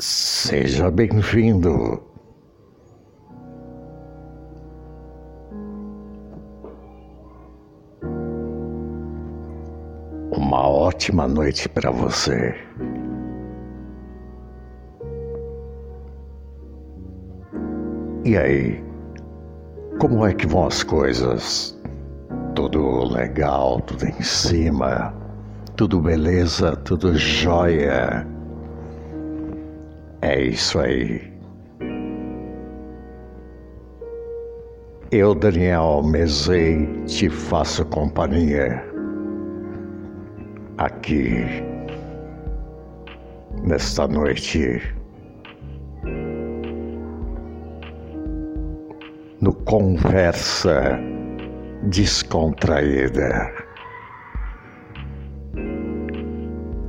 Seja bem-vindo. Uma ótima noite para você. E aí, como é que vão as coisas? Tudo legal, tudo em cima, tudo beleza, tudo jóia. É isso aí. Eu, Daniel Mezei, te faço companhia aqui nesta noite no Conversa Descontraída.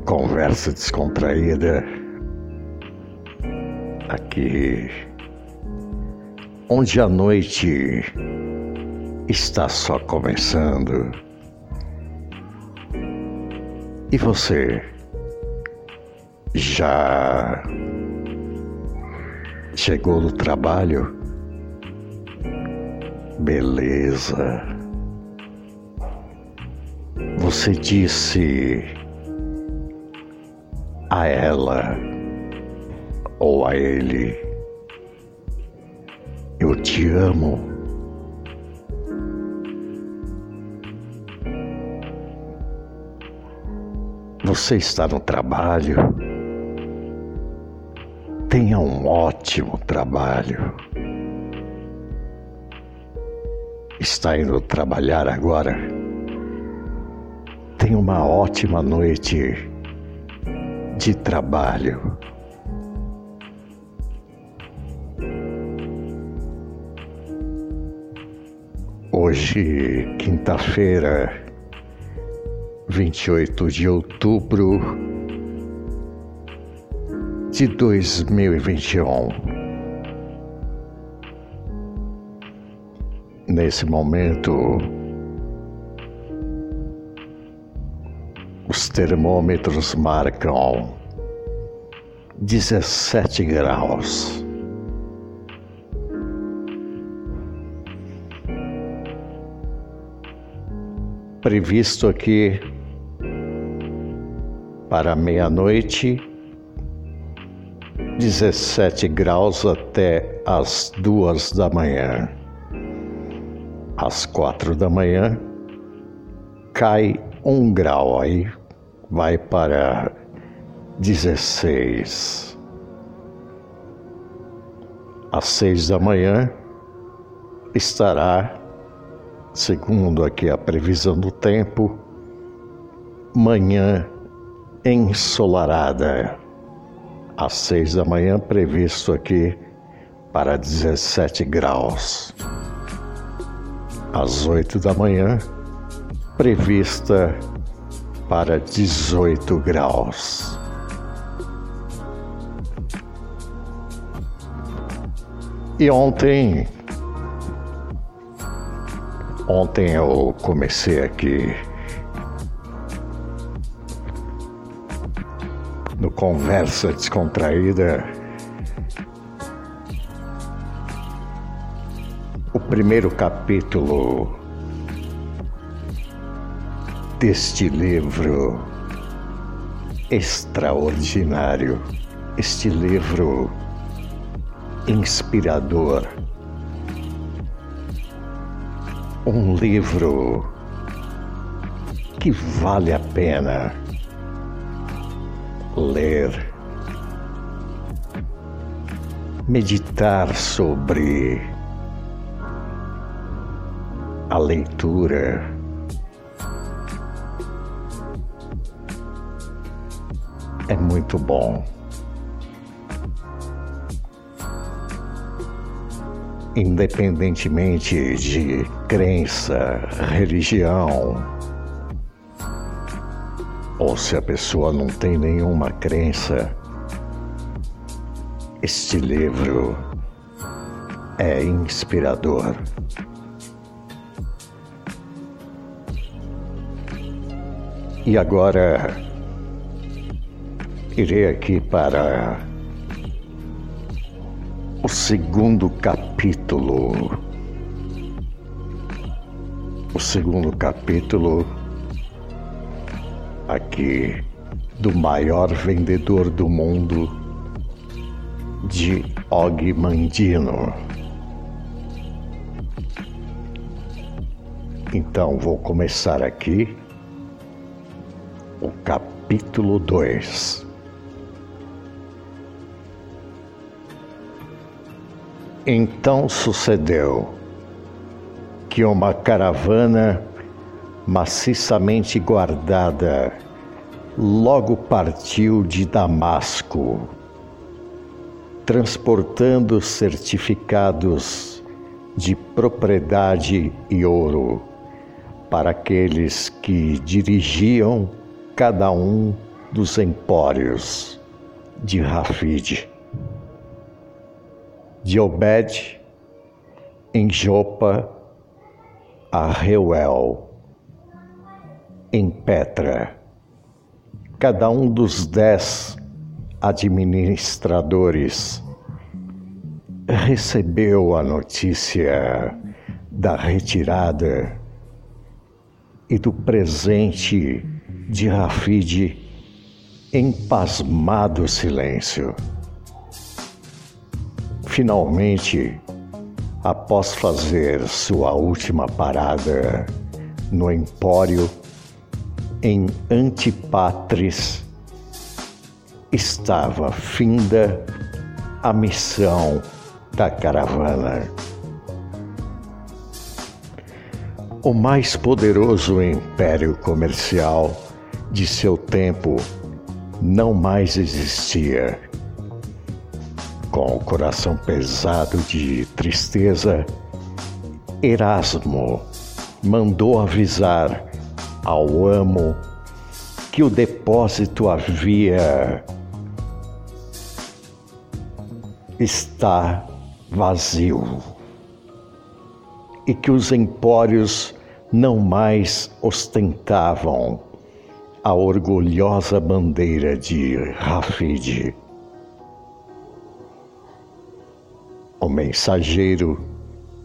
Conversa Descontraída aqui, onde a noite está só começando. E você já chegou do trabalho? Beleza. Você disse a ela ou a ele: Eu te amo. Você está no trabalho. Tenha um ótimo trabalho. Está indo trabalhar agora? Tenha uma ótima noite de trabalho. Hoje, quinta-feira, 28 de outubro de 2021. Nesse momento, os termômetros marcam 17 graus. Previsto aqui para meia-noite, 17 graus até as duas da manhã. Às quatro da manhã, cai um grau, aí vai para 16. Às seis da manhã, estará segundo aqui a previsão do tempo, manhã ensolarada. Às seis da manhã, previsto aqui para 17 graus. Às oito da manhã, prevista para 18 graus. E ontem Ontem eu comecei aqui no Conversa Descontraída. O primeiro capítulo deste livro extraordinário, este livro inspirador um livro que vale a pena ler, meditar sobre a leitura. É muito bom. Independentemente de crença, religião, ou se a pessoa não tem nenhuma crença, este livro é inspirador. E agora irei aqui para segundo capítulo. O segundo capítulo aqui do maior vendedor do mundo de Og Mandino. Então vou começar aqui o capítulo 2. Então sucedeu que uma caravana maciçamente guardada logo partiu de Damasco, transportando certificados de propriedade e ouro para aqueles que dirigiam cada um dos empórios de Rafide. De Obed, em Jopa, a Reuel, em Petra. Cada um dos dez administradores recebeu a notícia da retirada e do presente de Rafide em pasmado silêncio. Finalmente, após fazer sua última parada no Empório em Antipatris, estava finda a missão da caravana. O mais poderoso império comercial de seu tempo não mais existia. Com o coração pesado de tristeza, Erasmo mandou avisar ao amo que o depósito havia está vazio e que os empórios não mais ostentavam a orgulhosa bandeira de Rafid. O mensageiro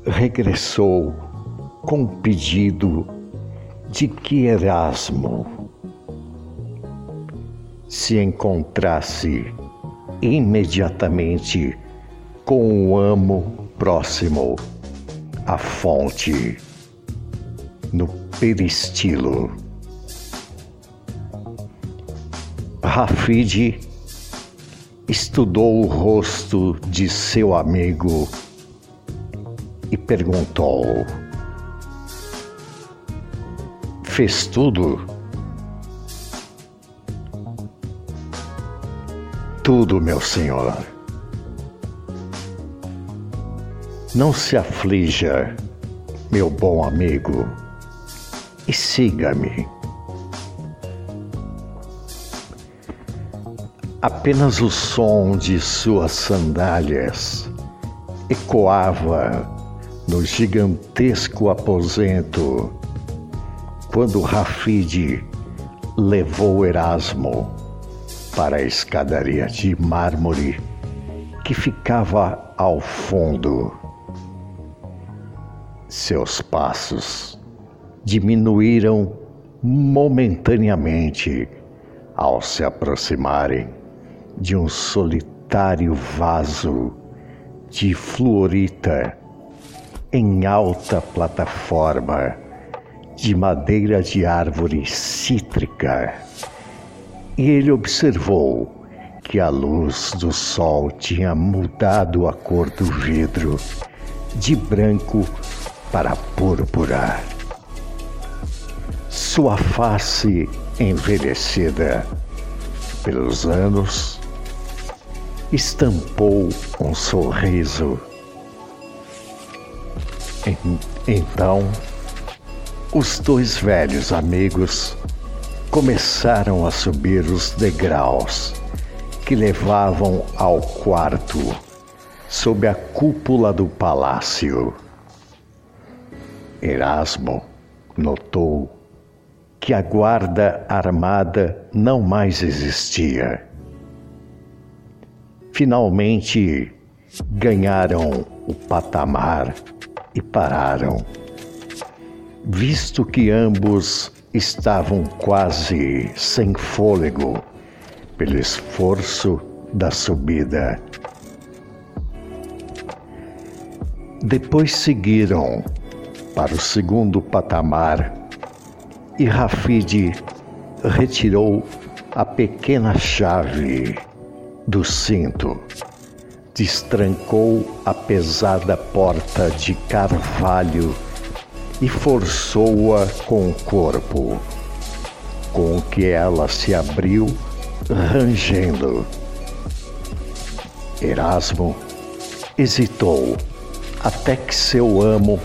regressou com o pedido de que Erasmo se encontrasse imediatamente com o amo próximo à fonte no peristilo. Rafid estudou o rosto de seu amigo e perguntou: Fez tudo? Tudo, meu senhor. Não se aflija, meu bom amigo, e siga-me. Apenas o som de suas sandálias ecoava no gigantesco aposento quando Rafide levou Erasmo para a escadaria de mármore que ficava ao fundo. Seus passos diminuíram momentaneamente ao se aproximarem de um solitário vaso de fluorita em alta plataforma de madeira de árvore cítrica. E ele observou que a luz do sol tinha mudado a cor do vidro de branco para púrpura. Sua face envelhecida pelos anos estampou um sorriso. Então, os dois velhos amigos começaram a subir os degraus que levavam ao quarto sob a cúpula do palácio. Erasmo notou que a guarda armada não mais existia. Finalmente, ganharam o patamar e pararam, visto que ambos estavam quase sem fôlego pelo esforço da subida. Depois seguiram para o segundo patamar e Rafid retirou a pequena chave do cinto, destrancou a pesada porta de carvalho e forçou-a com o corpo, com que ela se abriu, rangendo. Erasmo hesitou até que seu amo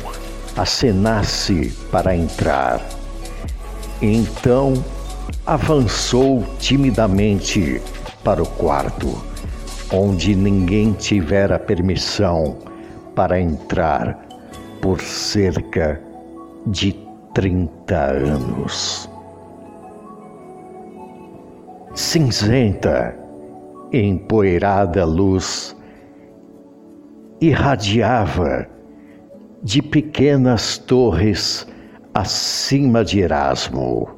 acenasse para entrar. Então avançou timidamente para o quarto, onde ninguém tivera permissão para entrar por cerca de 30 anos. Cinzenta, empoeirada luz irradiava de pequenas torres acima de Erasmo,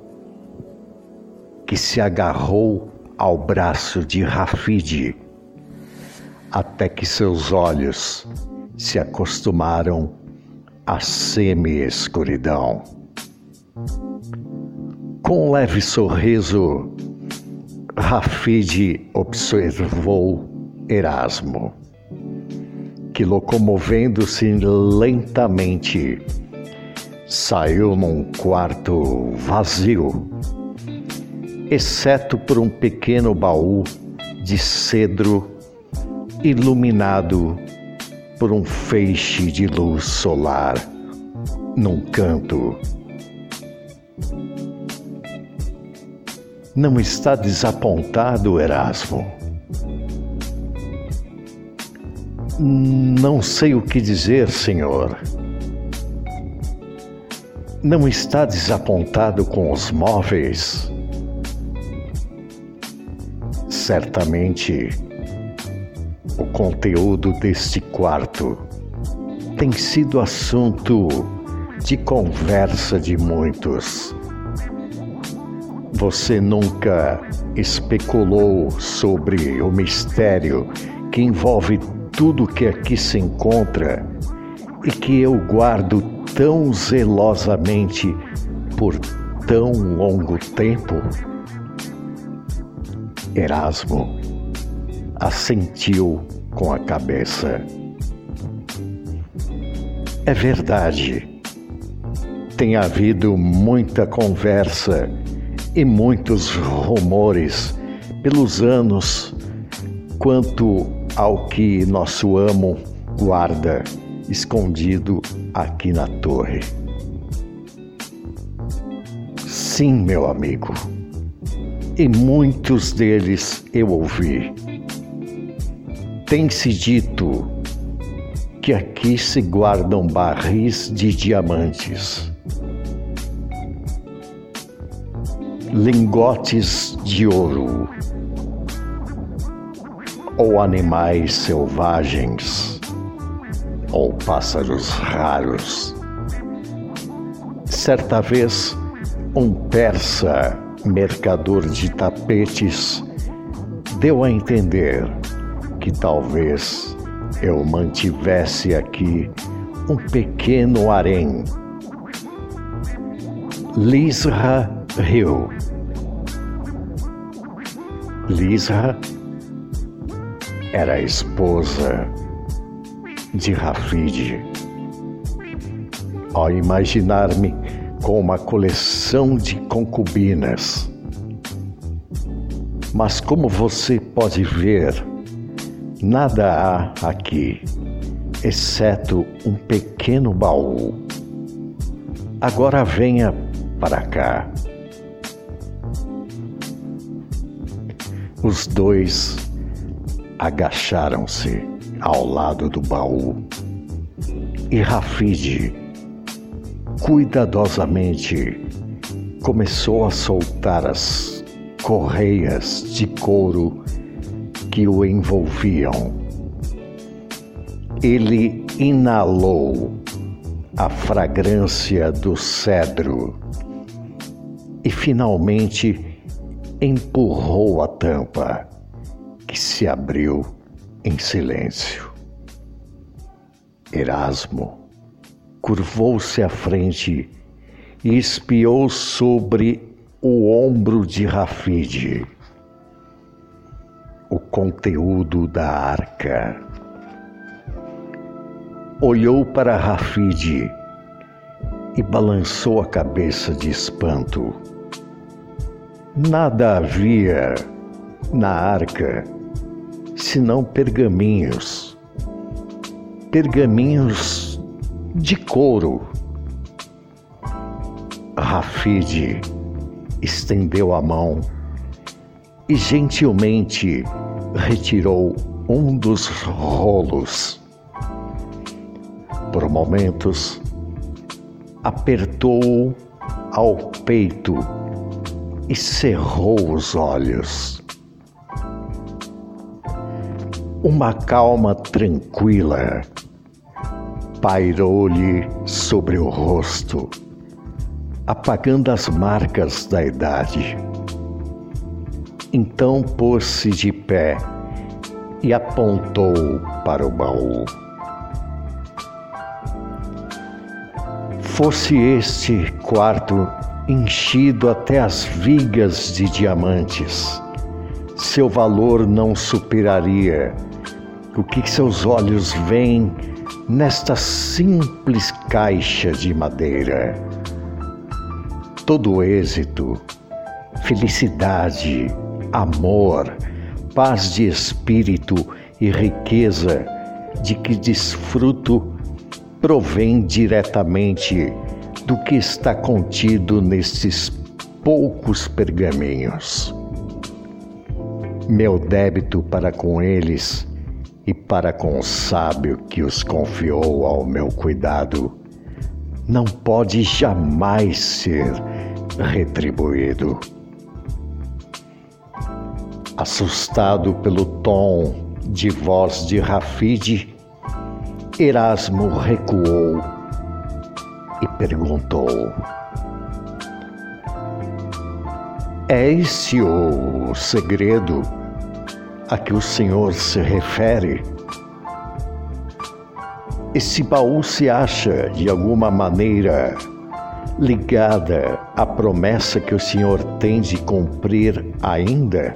que se agarrou ao braço de Rafide, até que seus olhos se acostumaram à semi-escuridão. Com um leve sorriso, Rafide observou Erasmo que, locomovendo-se lentamente, saiu num quarto vazio, exceto por um pequeno baú de cedro iluminado por um feixe de luz solar num canto. Não está desapontado, Erasmo? Não sei o que dizer, senhor. Não está desapontado com os móveis? Certamente, o conteúdo deste quarto tem sido assunto de conversa de muitos. Você nunca especulou sobre o mistério que envolve tudo que aqui se encontra e que eu guardo tão zelosamente por tão longo tempo? Erasmo assentiu com a cabeça. É verdade. Tem havido muita conversa e muitos rumores pelos anos quanto ao que nosso amo guarda escondido aqui na torre. Sim, meu amigo, e muitos deles eu ouvi. Tem-se dito que aqui se guardam barris de diamantes, lingotes de ouro ou animais selvagens, ou pássaros raros. Certa vez, um persa mercador de tapetes deu a entender que talvez eu mantivesse aqui um pequeno harém. Lisra riu. Lisra era a esposa de Rafid. Ao imaginar-me com uma coleção de concubinas. Mas como você pode ver, nada há aqui, exceto um pequeno baú. Agora venha para cá. Os dois agacharam-se ao lado do baú e Rafide, cuidadosamente, começou a soltar as correias de couro que o envolviam. ele inalou a fragrância do cedro e finalmente empurrou a tampa, que se abriu em silêncio. Erasmo curvou-se à frente e espiou sobre o ombro de Rafide o conteúdo da arca. Olhou para Rafide e balançou a cabeça de espanto. Nada havia na arca senão pergaminhos. Pergaminhos de couro. Rafide estendeu a mão e gentilmente retirou um dos rolos. Por momentos, apertou-o ao peito e cerrou os olhos. Uma calma tranquila pairou-lhe sobre o rosto, apagando as marcas da idade. Então pôs-se de pé e apontou para o baú. Fosse este quarto enchido até as vigas de diamantes, seu valor não superaria o que seus olhos veem nesta simples caixa de madeira. Todo êxito, felicidade, amor, paz de espírito e riqueza de que desfruto provém diretamente do que está contido nestes poucos pergaminhos. Meu débito para com eles e para com o sábio que os confiou ao meu cuidado não pode jamais ser retribuído. Assustado pelo tom de voz de Rafide, Erasmo recuou e perguntou: É esse o segredo a que o Senhor se refere? Esse baú se acha, de alguma maneira, ligada à promessa que o Senhor tem de cumprir ainda?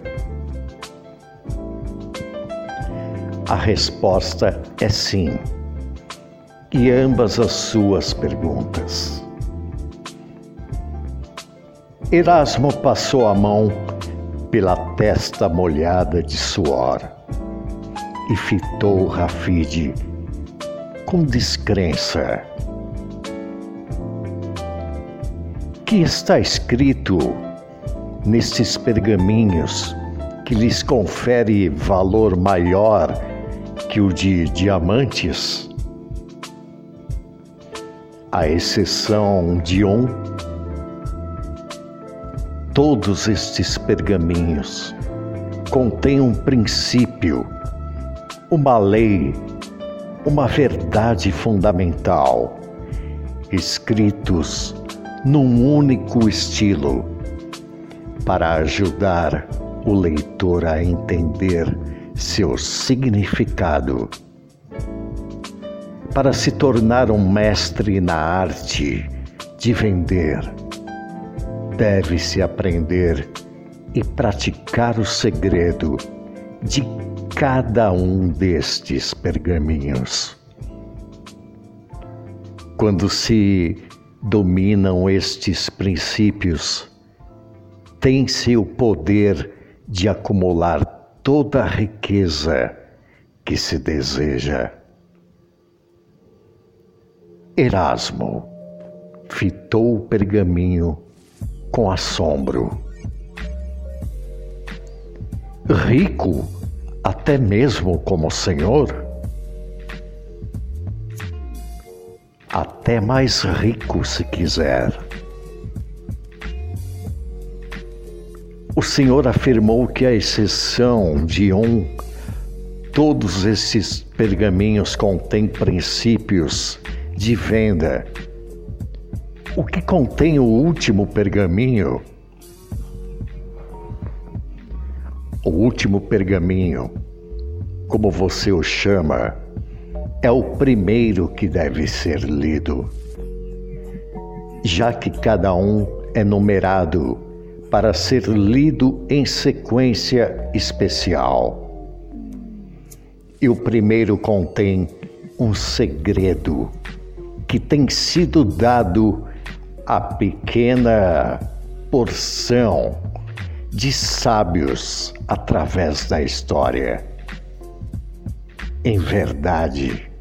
A resposta é sim. E ambas as suas perguntas. Erasmo passou a mão pela testa molhada de suor e fitou Rafide com descrença. Que está escrito nestes pergaminhos que lhes confere valor maior que o de diamantes, à exceção de um, todos estes pergaminhos contêm um princípio, uma lei, uma verdade fundamental, escritos num único estilo, para ajudar o leitor a entender seu significado. Para se tornar um mestre na arte de vender, deve-se aprender e praticar o segredo de cada um destes pergaminhos. Quando se dominam estes princípios, tem-se o poder de acumular toda a riqueza que se deseja. Erasmo fitou o pergaminho com assombro. Rico, até mesmo como Senhor? Até mais rico, se quiser. O Senhor afirmou que, à exceção de um, todos esses pergaminhos contêm princípios de venda. O que contém o último pergaminho? O último pergaminho, como você o chama, é o primeiro que deve ser lido, já que cada um é numerado para ser lido em sequência especial. E o primeiro contém um segredo que tem sido dado a pequena porção de sábios através da história. Em verdade,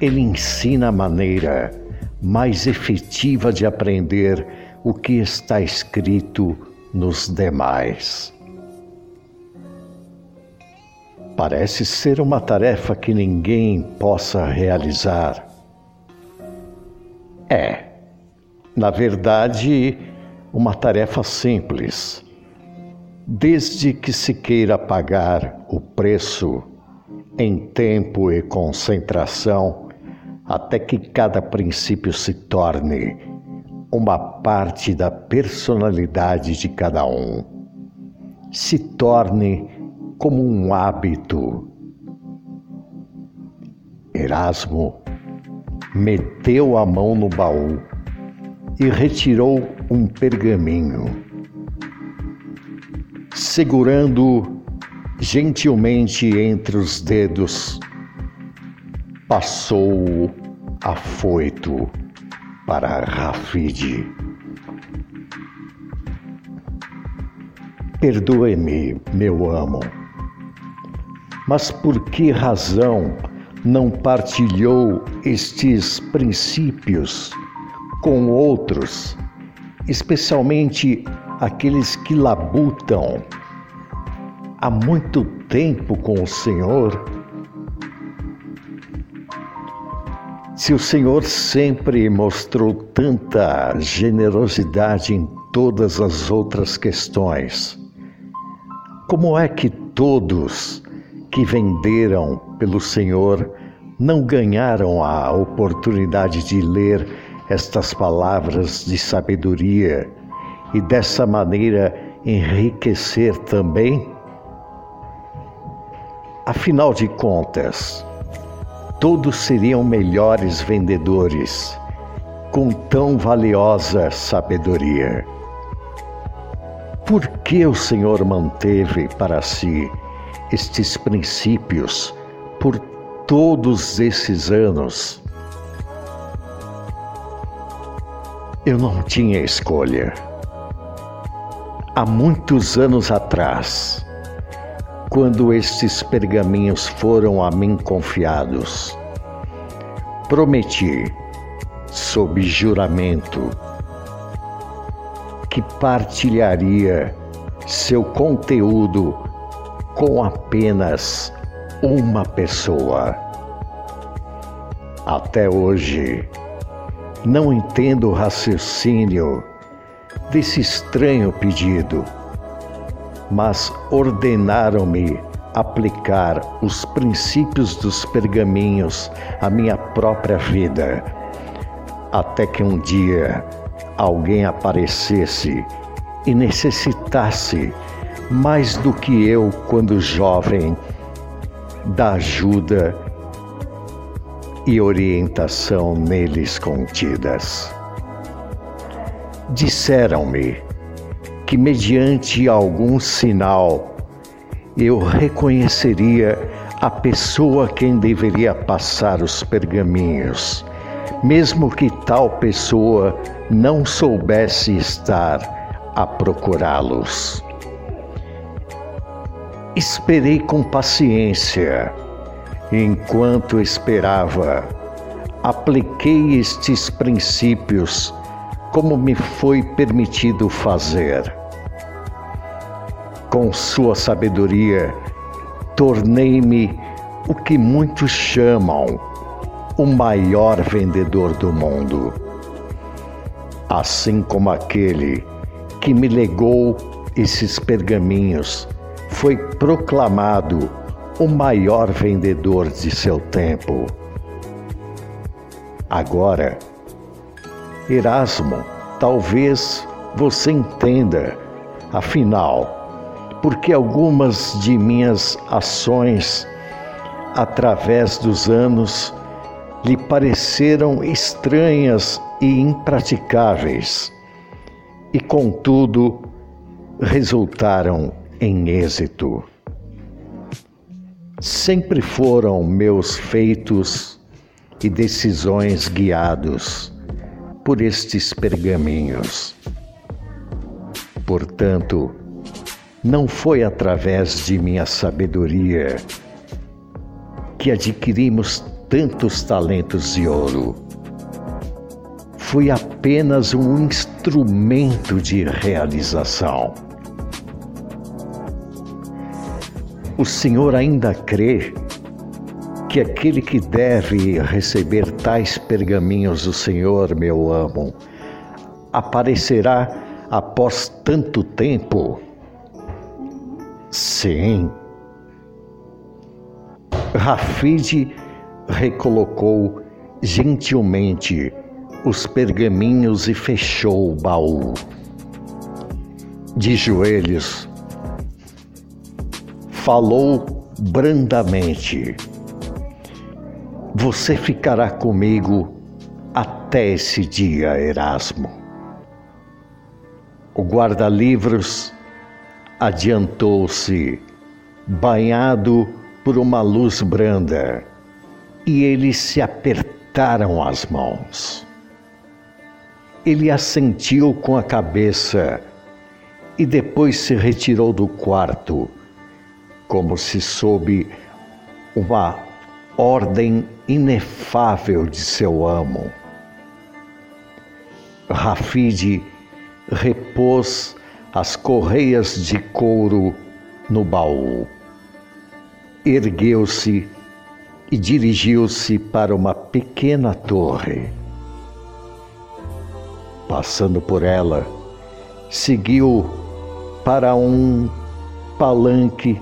ele ensina a maneira mais efetiva de aprender o que está escrito nos demais. Parece ser uma tarefa que ninguém possa realizar. É, na verdade, uma tarefa simples, desde que se queira pagar o preço em tempo e concentração, até que cada princípio se torne uma parte da personalidade de cada um, se torne como um hábito. Erasmo meteu a mão no baú e retirou um pergaminho. Segurando gentilmente entre os dedos, passou afoito para Rafide. Perdoe-me, meu amo mas por que razão não partilhou estes princípios com outros, especialmente aqueles que labutam há muito tempo com o Senhor? Se o Senhor sempre mostrou tanta generosidade em todas as outras questões, como é que todos que venderam pelo Senhor não ganharam a oportunidade de ler estas palavras de sabedoria e dessa maneira enriquecer também? Afinal de contas, todos seriam melhores vendedores com tão valiosa sabedoria. Por que o Senhor manteve para si estes princípios por todos esses anos. Eu não tinha escolha. Há muitos anos atrás, quando estes pergaminhos foram a mim confiados, prometi, sob juramento, que partilharia seu conteúdo com apenas uma pessoa. Até hoje, não entendo o raciocínio desse estranho pedido, mas ordenaram-me aplicar os princípios dos pergaminhos à minha própria vida, até que um dia alguém aparecesse e necessitasse mais do que eu quando jovem, da ajuda e orientação neles contidas. Disseram-me que, mediante algum sinal, eu reconheceria a pessoa quem deveria passar os pergaminhos, mesmo que tal pessoa não soubesse estar a procurá-los. Esperei com paciência. Enquanto esperava, apliquei estes princípios como me foi permitido fazer. Com sua sabedoria, tornei-me o que muitos chamam o maior vendedor do mundo. Assim como aquele que me legou esses pergaminhos foi proclamado o maior vendedor de seu tempo. Agora, Erasmo, talvez você entenda, afinal, porque algumas de minhas ações através dos anos lhe pareceram estranhas e impraticáveis, e contudo resultaram em êxito. Sempre foram meus feitos e decisões guiados por estes pergaminhos. Portanto, não foi através de minha sabedoria que adquirimos tantos talentos de ouro. Fui apenas um instrumento de realização. O Senhor ainda crê que aquele que deve receber tais pergaminhos do Senhor, meu amo, aparecerá após tanto tempo? Sim. Rafide recolocou gentilmente os pergaminhos e fechou o baú. De joelhos, falou brandamente: Você ficará comigo até esse dia, Erasmo. O guarda-livros adiantou-se, banhado por uma luz branda, e eles se apertaram as mãos. Ele assentiu com a cabeça e depois se retirou do quarto como se sob uma ordem inefável de seu amo. Rafide repôs as correias de couro no baú, ergueu-se e dirigiu-se para uma pequena torre. Passando por ela, seguiu para um palanque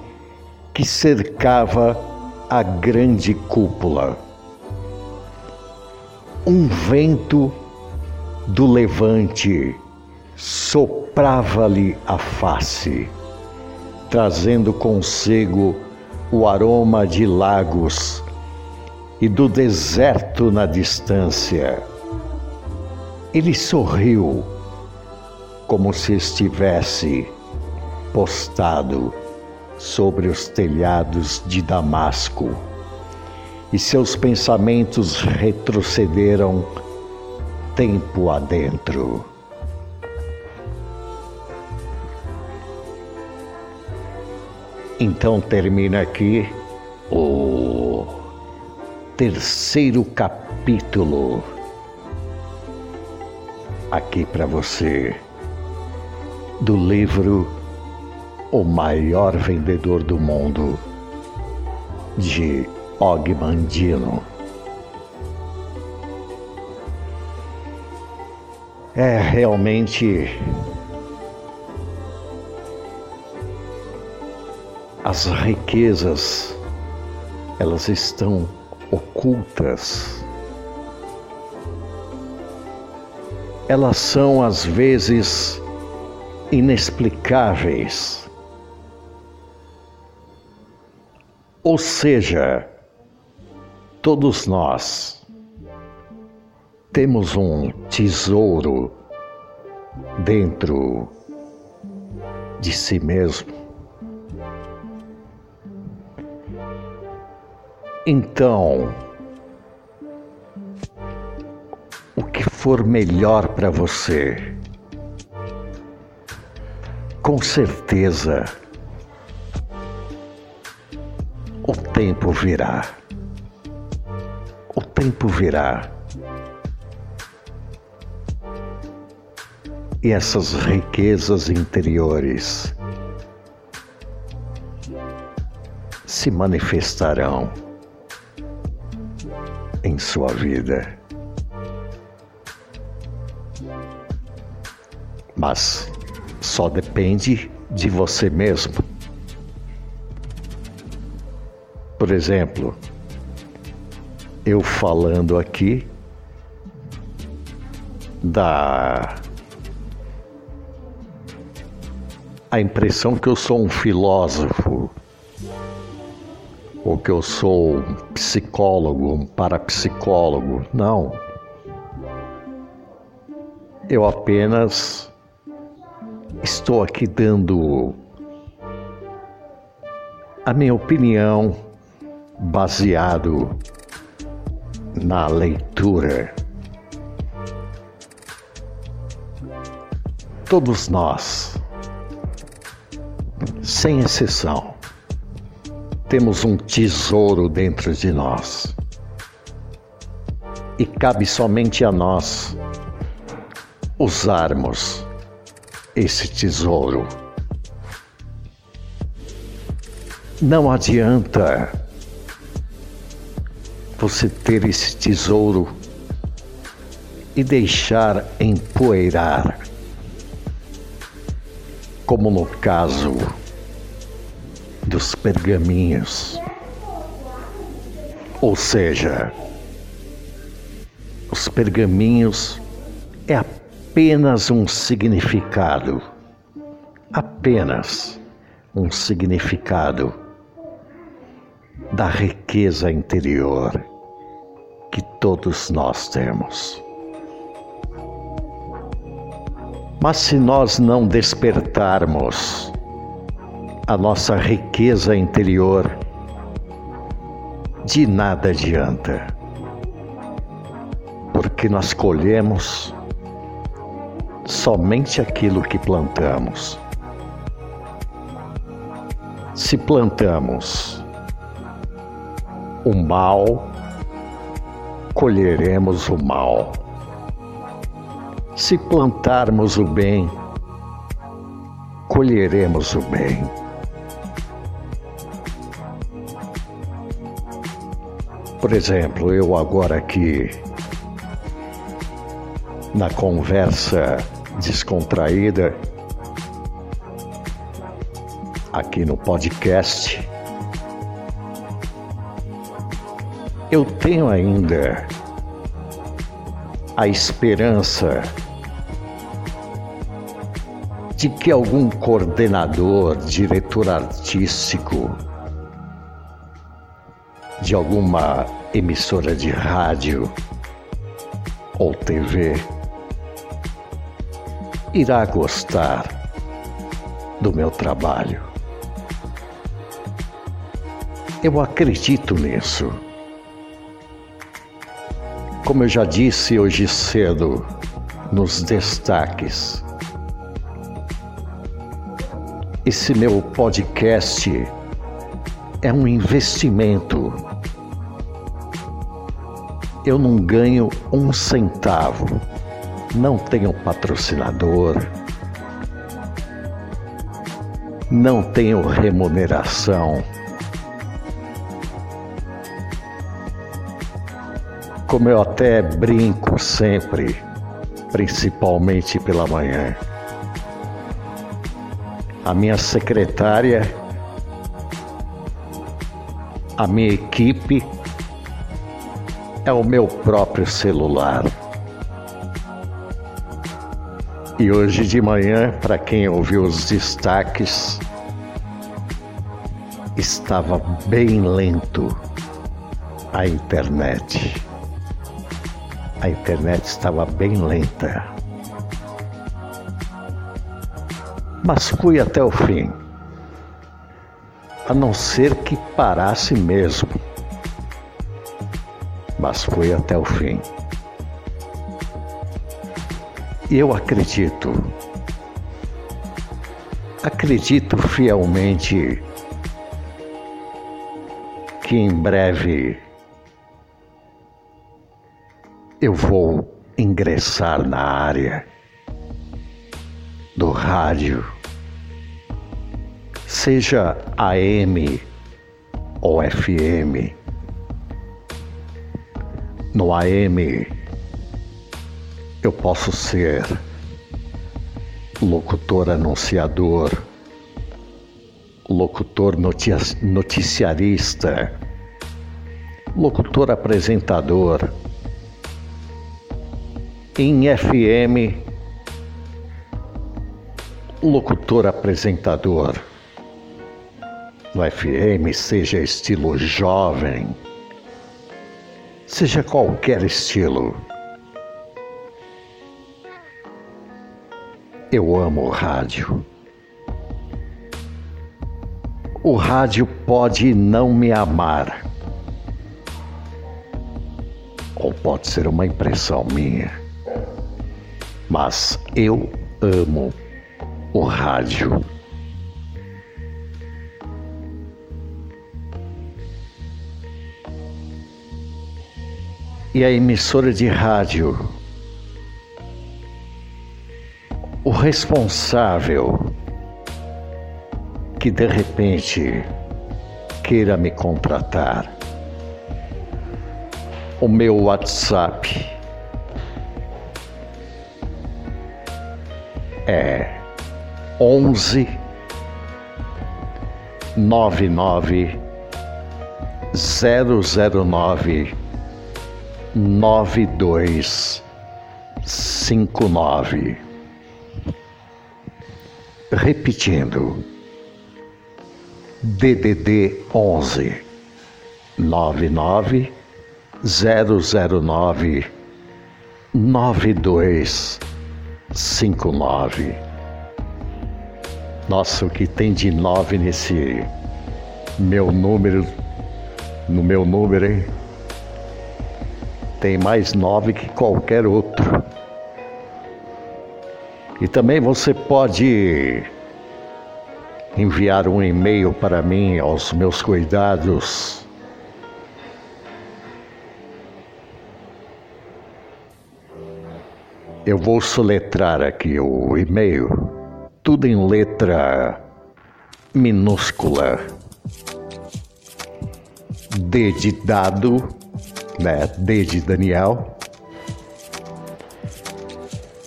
que cercava a grande cúpula. Um vento do levante soprava-lhe a face, trazendo consigo o aroma de lagos e do deserto na distância. Ele sorriu, como se estivesse postado sobre os telhados de Damasco, e seus pensamentos retrocederam tempo adentro. Então termina aqui o terceiro capítulo. Aqui para você. Do livro o maior vendedor do mundo, de Og Mandino. É realmente as riquezas, elas estão ocultas. Elas são às vezes inexplicáveis. Ou seja, todos nós temos um tesouro dentro de si mesmo. Então, o que for melhor para você, com certeza o tempo virá. O tempo virá. E essas riquezas interiores se manifestarão em sua vida. Mas só depende de você mesmo. Por exemplo, eu falando aqui da a impressão que eu sou um filósofo ou que eu sou um psicólogo, um parapsicólogo. Não. Eu apenas estou aqui dando a minha opinião baseado na leitura. Todos nós, sem exceção, temos um tesouro dentro de nós. E cabe somente a nós usarmos esse tesouro. Não adianta você ter esse tesouro e deixar empoeirar, como no caso dos pergaminhos. Ou seja, os pergaminhos é apenas um significado, apenas um significado da riqueza interior que todos nós temos. Mas se nós não despertarmos a nossa riqueza interior, de nada adianta, porque nós colhemos somente aquilo que plantamos. Se plantamos o mal, colheremos o mal. Se plantarmos o bem, colheremos o bem. Por exemplo, eu agora aqui na conversa descontraída aqui no podcast. Eu tenho ainda a esperança de que algum coordenador, diretor artístico de alguma emissora de rádio ou TV irá gostar do meu trabalho. Eu acredito nisso. Como eu já disse hoje cedo nos destaques, esse meu podcast é um investimento. Eu não ganho um centavo não tenho patrocinador, não tenho remuneração. Como eu até brinco sempre, principalmente pela manhã. A minha secretária, a minha equipe é o meu próprio celular. E hoje de manhã, para quem ouviu os destaques, estava bem lento a internet. A internet estava bem lenta. Mas fui até o fim. A não ser que parasse mesmo. Mas fui até o fim eu acredito, acredito fielmente que em breve eu vou ingressar na área do rádio, seja AM ou FM. No AM eu posso ser locutor anunciador, locutor noticiarista, locutor apresentador. Em FM, locutor apresentador. No FM, seja estilo jovem, seja qualquer estilo. Eu amo o rádio. O rádio pode não me amar, ou pode ser uma impressão minha, mas eu amo o rádio. E a emissora de rádio, o responsável que de repente queira me contratar. O meu WhatsApp é onze nove nove zero zero nove nove dois cinco nove. Repetindo DDD 11 99 009 9259 Nossa, o que tem de nove nesse meu número, no meu número, hein? Tem mais nove que qualquer outro. E também você pode enviar um e-mail para mim aos meus cuidados. Eu vou soletrar aqui o e-mail, tudo em letra minúscula. D de dado, né? D de Daniel.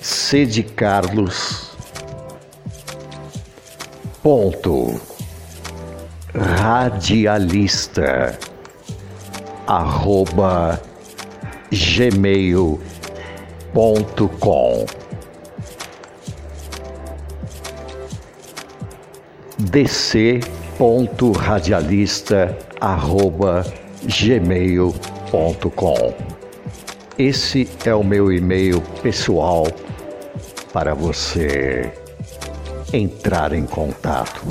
C de Carlos ponto radialista arroba gmail.com gmail.com Esse é o meu e-mail pessoal para você entrar em contato.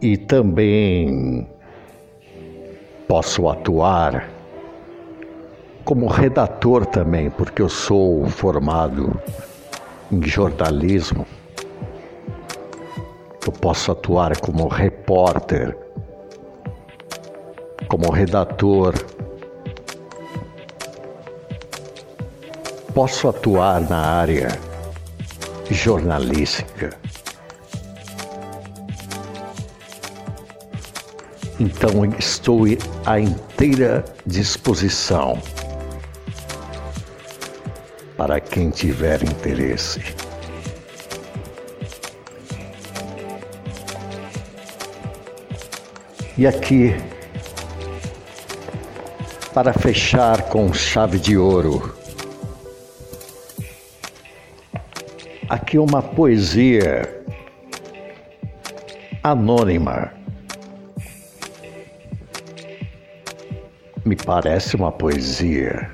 E também posso atuar como redator também, porque eu sou formado em jornalismo. Eu posso atuar como repórter, como redator posso atuar na área jornalística. Então estou à inteira disposição para quem tiver interesse. E aqui, para fechar com chave de ouro, aqui uma poesia anônima. Parece uma poesia.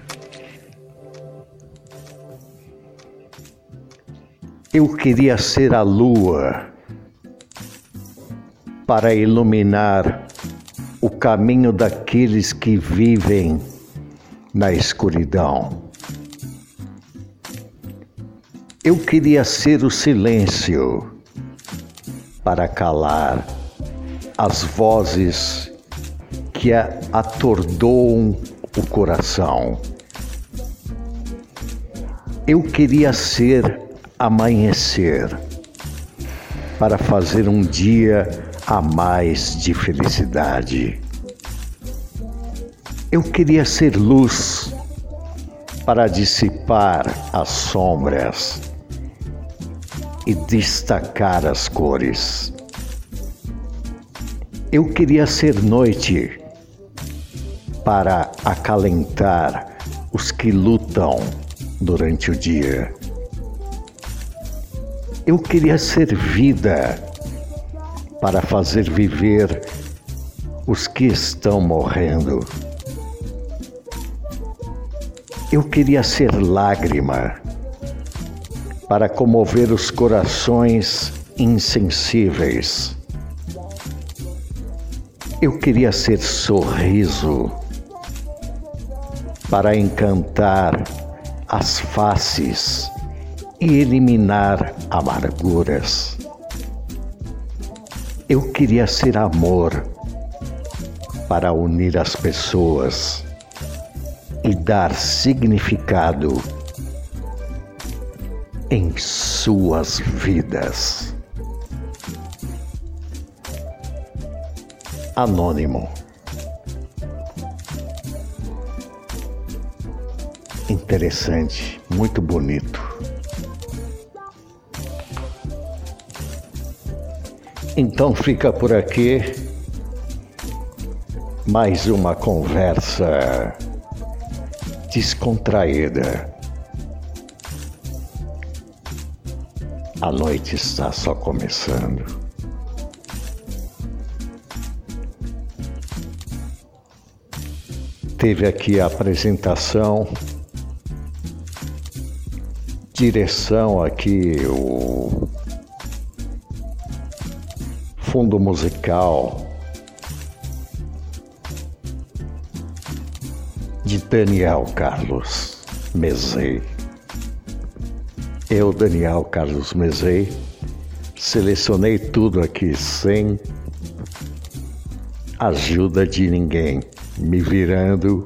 Eu queria ser a lua para iluminar o caminho daqueles que vivem na escuridão. Eu queria ser o silêncio para calar as vozes que atordoam o coração. Eu queria ser amanhecer para fazer um dia a mais de felicidade. Eu queria ser luz para dissipar as sombras e destacar as cores. Eu queria ser noite para acalentar os que lutam durante o dia. Eu queria ser vida para fazer viver os que estão morrendo. Eu queria ser lágrima para comover os corações insensíveis. Eu queria ser sorriso para encantar as faces e eliminar amarguras. Eu queria ser amor para unir as pessoas e dar significado em suas vidas. Anônimo. Interessante, muito bonito. Então fica por aqui mais uma conversa descontraída. A noite está só começando. Teve aqui a apresentação, direção aqui, o fundo musical de Daniel Carlos Mezei. Eu, Daniel Carlos Mezei, selecionei tudo aqui sem ajuda de ninguém, me virando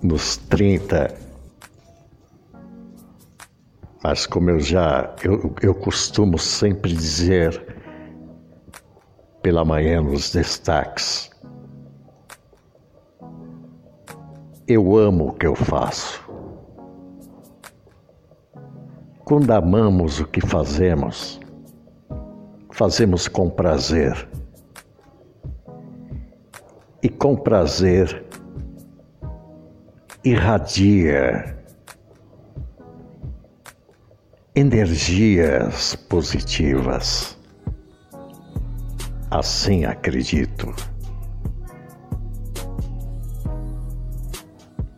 nos 30. Mas como eu já, eu, eu costumo sempre dizer pela manhã nos destaques, eu amo o que eu faço. Quando amamos o que fazemos, fazemos com prazer. E com prazer irradia energias positivas. Assim acredito.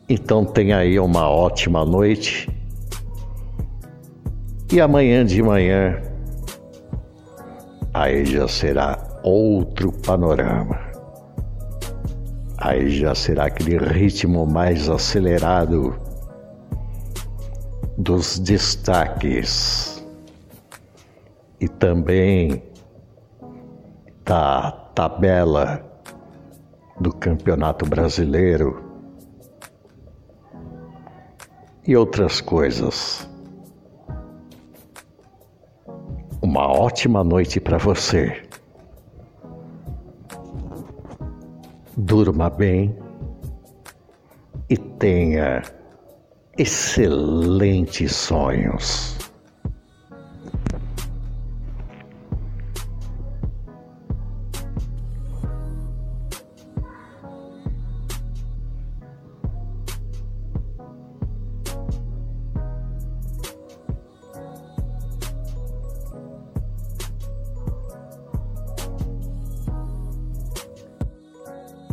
Então tenha aí uma ótima noite e amanhã de manhã, aí já será outro panorama. Aí já será aquele ritmo mais acelerado dos destaques e também da tabela do Campeonato Brasileiro e outras coisas. Uma ótima noite para você. Durma bem e tenha excelentes sonhos.